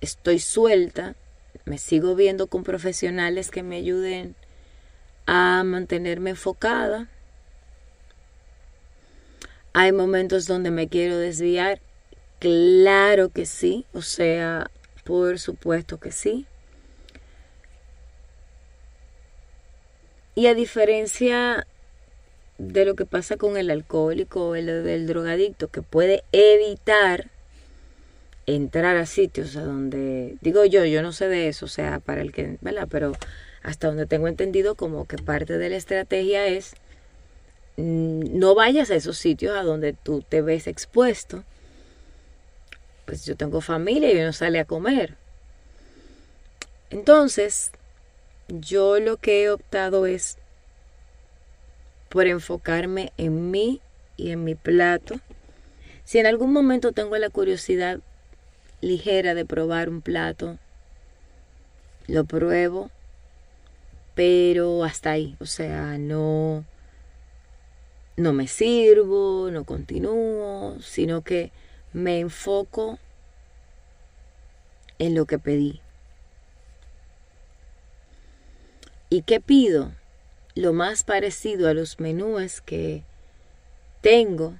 estoy suelta, me sigo viendo con profesionales que me ayuden a mantenerme enfocada. Hay momentos donde me quiero desviar, claro que sí, o sea, por supuesto que sí. Y a diferencia de lo que pasa con el alcohólico o el drogadicto, que puede evitar entrar a sitios a donde, digo yo, yo no sé de eso, o sea, para el que, ¿verdad? Pero hasta donde tengo entendido como que parte de la estrategia es mm, no vayas a esos sitios a donde tú te ves expuesto pues yo tengo familia y yo no sale a comer. Entonces, yo lo que he optado es por enfocarme en mí y en mi plato. Si en algún momento tengo la curiosidad ligera de probar un plato, lo pruebo, pero hasta ahí, o sea, no no me sirvo, no continúo, sino que me enfoco en lo que pedí. ¿Y qué pido? Lo más parecido a los menúes que tengo,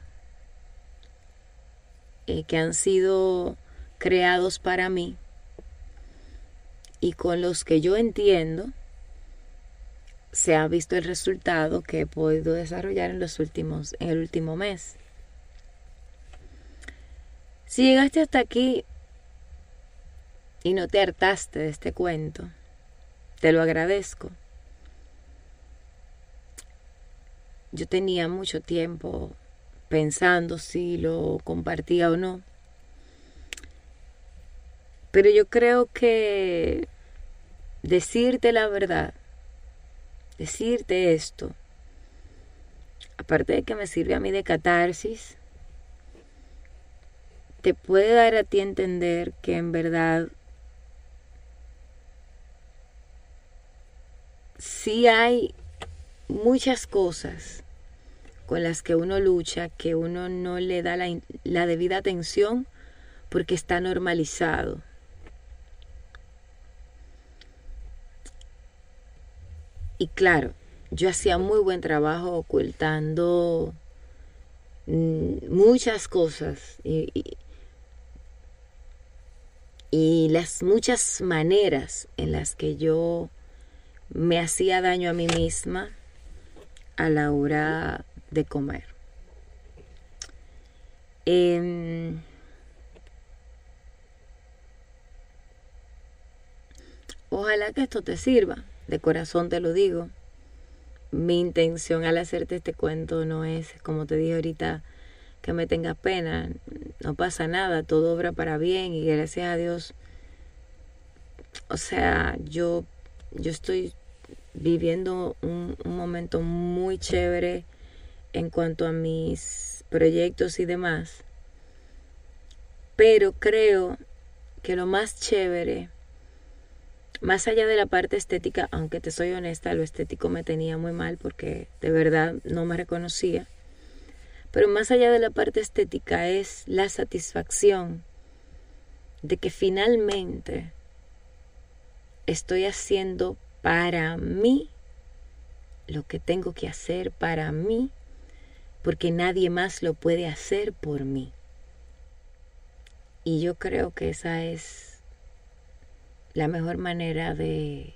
eh, que han sido creados para mí y con los que yo entiendo se ha visto el resultado que he podido desarrollar en los últimos en el último mes. Si llegaste hasta aquí y no te hartaste de este cuento, te lo agradezco. Yo tenía mucho tiempo pensando si lo compartía o no. Pero yo creo que decirte la verdad, decirte esto, aparte de que me sirve a mí de catarsis, te puede dar a ti entender que en verdad sí hay muchas cosas con las que uno lucha que uno no le da la, la debida atención porque está normalizado. Y claro, yo hacía muy buen trabajo ocultando mm, muchas cosas y, las muchas maneras en las que yo me hacía daño a mí misma a la hora de comer. Em, ojalá que esto te sirva de corazón te lo digo. Mi intención al hacerte este cuento no es, como te dije ahorita, que me tengas pena. No pasa nada, todo obra para bien y gracias a Dios. O sea, yo, yo estoy viviendo un, un momento muy chévere en cuanto a mis proyectos y demás. Pero creo que lo más chévere más allá de la parte estética, aunque te soy honesta, lo estético me tenía muy mal porque de verdad no me reconocía. Pero más allá de la parte estética es la satisfacción de que finalmente estoy haciendo para mí lo que tengo que hacer para mí, porque nadie más lo puede hacer por mí. Y yo creo que esa es la mejor manera de,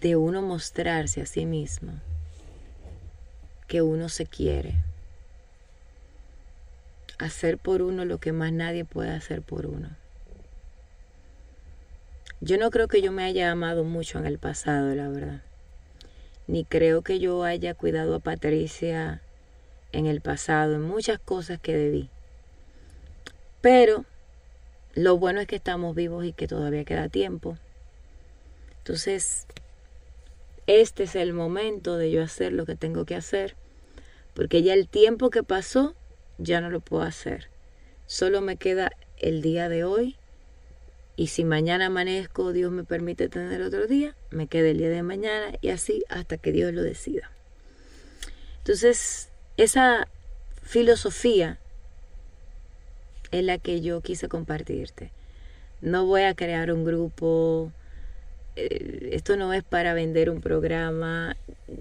de uno mostrarse a sí mismo que uno se quiere. Hacer por uno lo que más nadie puede hacer por uno. Yo no creo que yo me haya amado mucho en el pasado, la verdad. Ni creo que yo haya cuidado a Patricia en el pasado, en muchas cosas que debí. Pero lo bueno es que estamos vivos y que todavía queda tiempo. Entonces, este es el momento de yo hacer lo que tengo que hacer, porque ya el tiempo que pasó ya no lo puedo hacer. Solo me queda el día de hoy y si mañana amanezco, Dios me permite tener otro día, me queda el día de mañana y así hasta que Dios lo decida. Entonces, esa filosofía es la que yo quise compartirte. No voy a crear un grupo, eh, esto no es para vender un programa,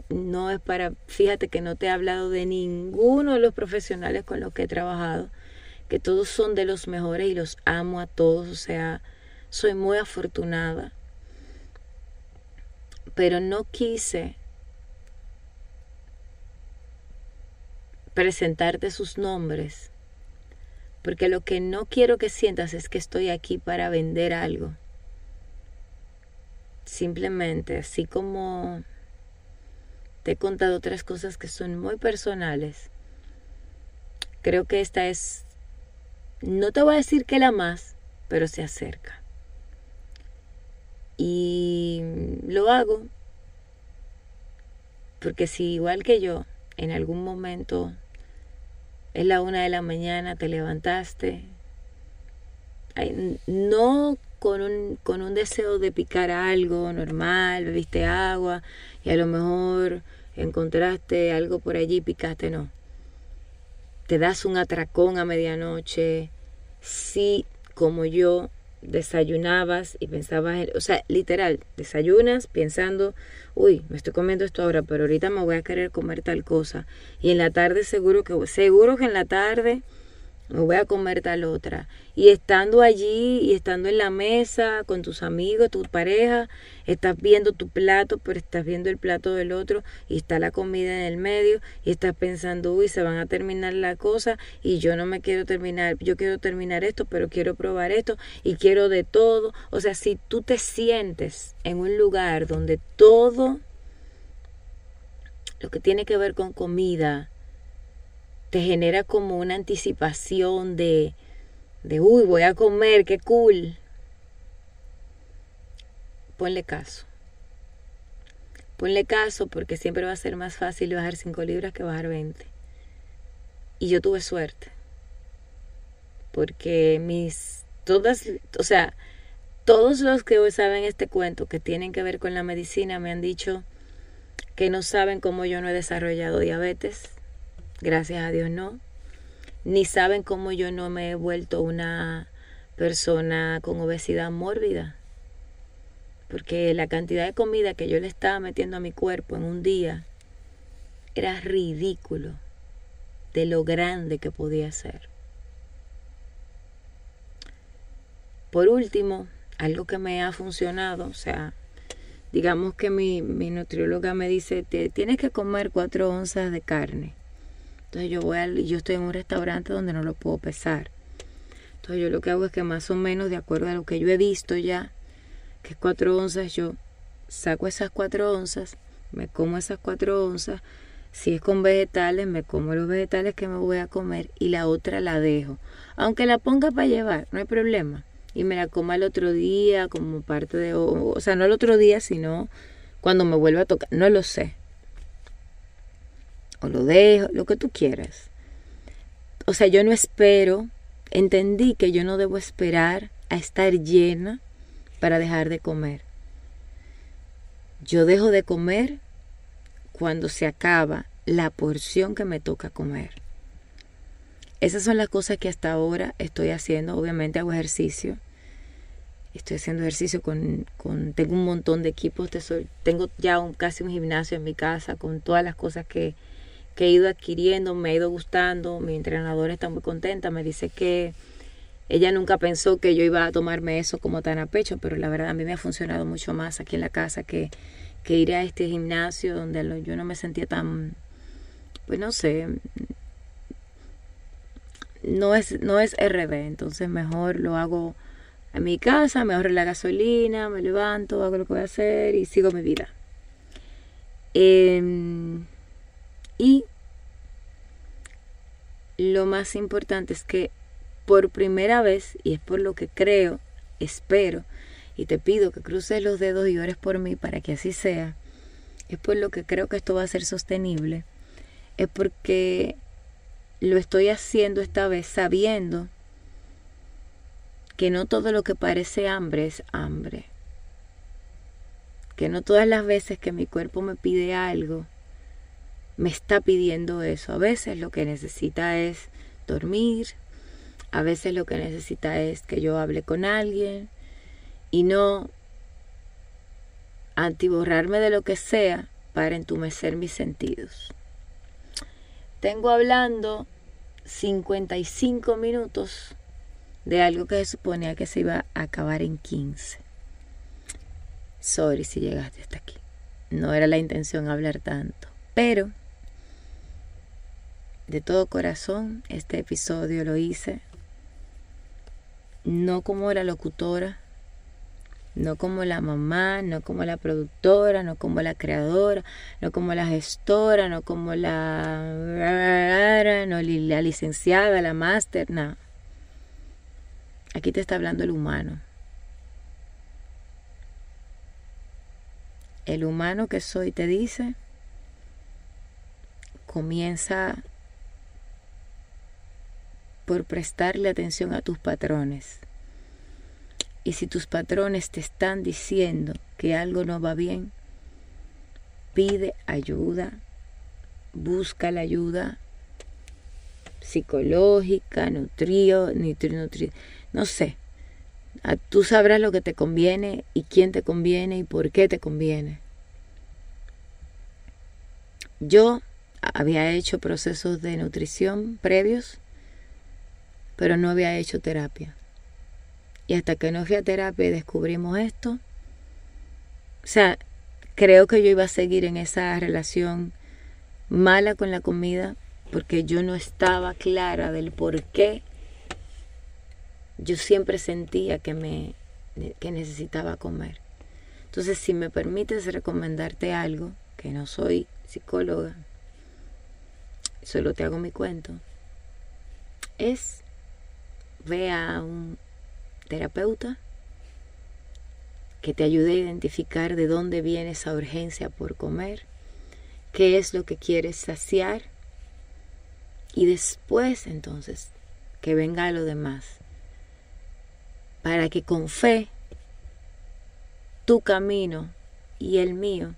no es para, fíjate que no te he hablado de ninguno de los profesionales con los que he trabajado, que todos son de los mejores y los amo a todos, o sea, soy muy afortunada. Pero no quise presentarte sus nombres porque lo que no quiero que sientas es que estoy aquí para vender algo. Simplemente, así como te he contado otras cosas que son muy personales, creo que esta es, no te voy a decir que la más, pero se acerca. Y lo hago porque si igual que yo en algún momento es la una de la mañana, te levantaste, no con un, con un deseo de picar algo normal, bebiste agua y a lo mejor encontraste algo por allí y picaste, no. Te das un atracón a medianoche, si como yo desayunabas y pensabas, o sea, literal, desayunas pensando, uy, me estoy comiendo esto ahora, pero ahorita me voy a querer comer tal cosa. Y en la tarde seguro que, seguro que en la tarde me voy a comer tal otra. Y estando allí y estando en la mesa con tus amigos, tu pareja, estás viendo tu plato, pero estás viendo el plato del otro y está la comida en el medio y estás pensando, uy, se van a terminar la cosa y yo no me quiero terminar, yo quiero terminar esto, pero quiero probar esto y quiero de todo. O sea, si tú te sientes en un lugar donde todo lo que tiene que ver con comida, te genera como una anticipación de, de, uy, voy a comer, qué cool. Ponle caso. Ponle caso porque siempre va a ser más fácil bajar 5 libras que bajar 20. Y yo tuve suerte. Porque mis, todas, o sea, todos los que hoy saben este cuento que tienen que ver con la medicina me han dicho que no saben cómo yo no he desarrollado diabetes Gracias a Dios no. Ni saben cómo yo no me he vuelto una persona con obesidad mórbida. Porque la cantidad de comida que yo le estaba metiendo a mi cuerpo en un día era ridículo de lo grande que podía ser. Por último, algo que me ha funcionado, o sea, digamos que mi, mi nutrióloga me dice, tienes que comer cuatro onzas de carne. Entonces yo voy al, yo estoy en un restaurante donde no lo puedo pesar. Entonces yo lo que hago es que más o menos de acuerdo a lo que yo he visto ya, que es cuatro onzas, yo saco esas cuatro onzas, me como esas cuatro onzas. Si es con vegetales, me como los vegetales que me voy a comer y la otra la dejo. Aunque la ponga para llevar, no hay problema. Y me la coma el otro día como parte de... O, o sea, no el otro día, sino cuando me vuelva a tocar. No lo sé o lo dejo, lo que tú quieras. O sea, yo no espero, entendí que yo no debo esperar a estar llena para dejar de comer. Yo dejo de comer cuando se acaba la porción que me toca comer. Esas son las cosas que hasta ahora estoy haciendo. Obviamente hago ejercicio. Estoy haciendo ejercicio con, con tengo un montón de equipos. Tengo ya un, casi un gimnasio en mi casa con todas las cosas que, que he ido adquiriendo, me ha ido gustando, mi entrenadora está muy contenta, me dice que ella nunca pensó que yo iba a tomarme eso como tan a pecho, pero la verdad a mí me ha funcionado mucho más aquí en la casa que, que ir a este gimnasio donde yo no me sentía tan, pues no sé, no es, no es RD, entonces mejor lo hago en mi casa, me ahorro la gasolina, me levanto, hago lo que voy a hacer y sigo mi vida. Eh, y lo más importante es que por primera vez, y es por lo que creo, espero, y te pido que cruces los dedos y ores por mí para que así sea, es por lo que creo que esto va a ser sostenible, es porque lo estoy haciendo esta vez sabiendo que no todo lo que parece hambre es hambre, que no todas las veces que mi cuerpo me pide algo, me está pidiendo eso. A veces lo que necesita es dormir, a veces lo que necesita es que yo hable con alguien y no antiborrarme de lo que sea para entumecer mis sentidos. Tengo hablando 55 minutos de algo que se suponía que se iba a acabar en 15. Sorry si llegaste hasta aquí. No era la intención hablar tanto, pero de todo corazón este episodio lo hice, no como la locutora, no como la mamá, no como la productora, no como la creadora, no como la gestora, no como la, no la licenciada, la máster, no. Aquí te está hablando el humano. El humano que soy te dice, comienza por prestarle atención a tus patrones. Y si tus patrones te están diciendo que algo no va bien, pide ayuda, busca la ayuda psicológica, nutrio, nutri, nutri, no sé. Tú sabrás lo que te conviene y quién te conviene y por qué te conviene. Yo había hecho procesos de nutrición previos, pero no había hecho terapia. Y hasta que no fui a terapia y descubrimos esto, o sea, creo que yo iba a seguir en esa relación mala con la comida porque yo no estaba clara del por qué yo siempre sentía que me que necesitaba comer. Entonces, si me permites recomendarte algo, que no soy psicóloga, solo te hago mi cuento, es ve a un terapeuta que te ayude a identificar de dónde viene esa urgencia por comer, qué es lo que quieres saciar y después entonces que venga lo demás, para que con fe tu camino y el mío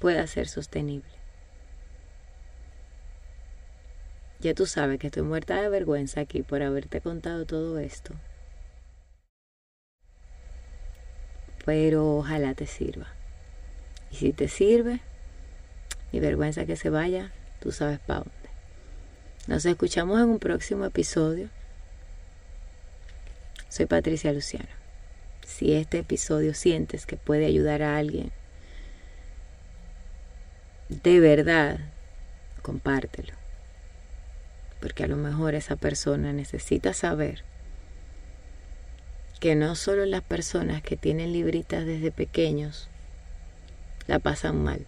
pueda ser sostenible. Ya tú sabes que estoy muerta de vergüenza aquí por haberte contado todo esto. Pero ojalá te sirva. Y si te sirve, mi vergüenza que se vaya, tú sabes para dónde. Nos escuchamos en un próximo episodio. Soy Patricia Luciano. Si este episodio sientes que puede ayudar a alguien, de verdad, compártelo porque a lo mejor esa persona necesita saber que no solo las personas que tienen libritas desde pequeños la pasan mal,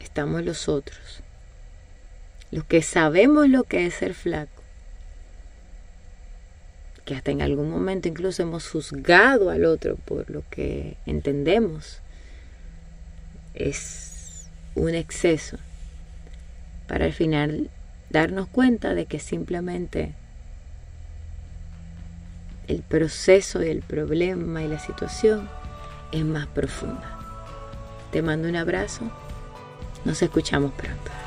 estamos los otros, los que sabemos lo que es ser flaco, que hasta en algún momento incluso hemos juzgado al otro por lo que entendemos es un exceso. Para al final darnos cuenta de que simplemente el proceso y el problema y la situación es más profunda. Te mando un abrazo. Nos escuchamos pronto.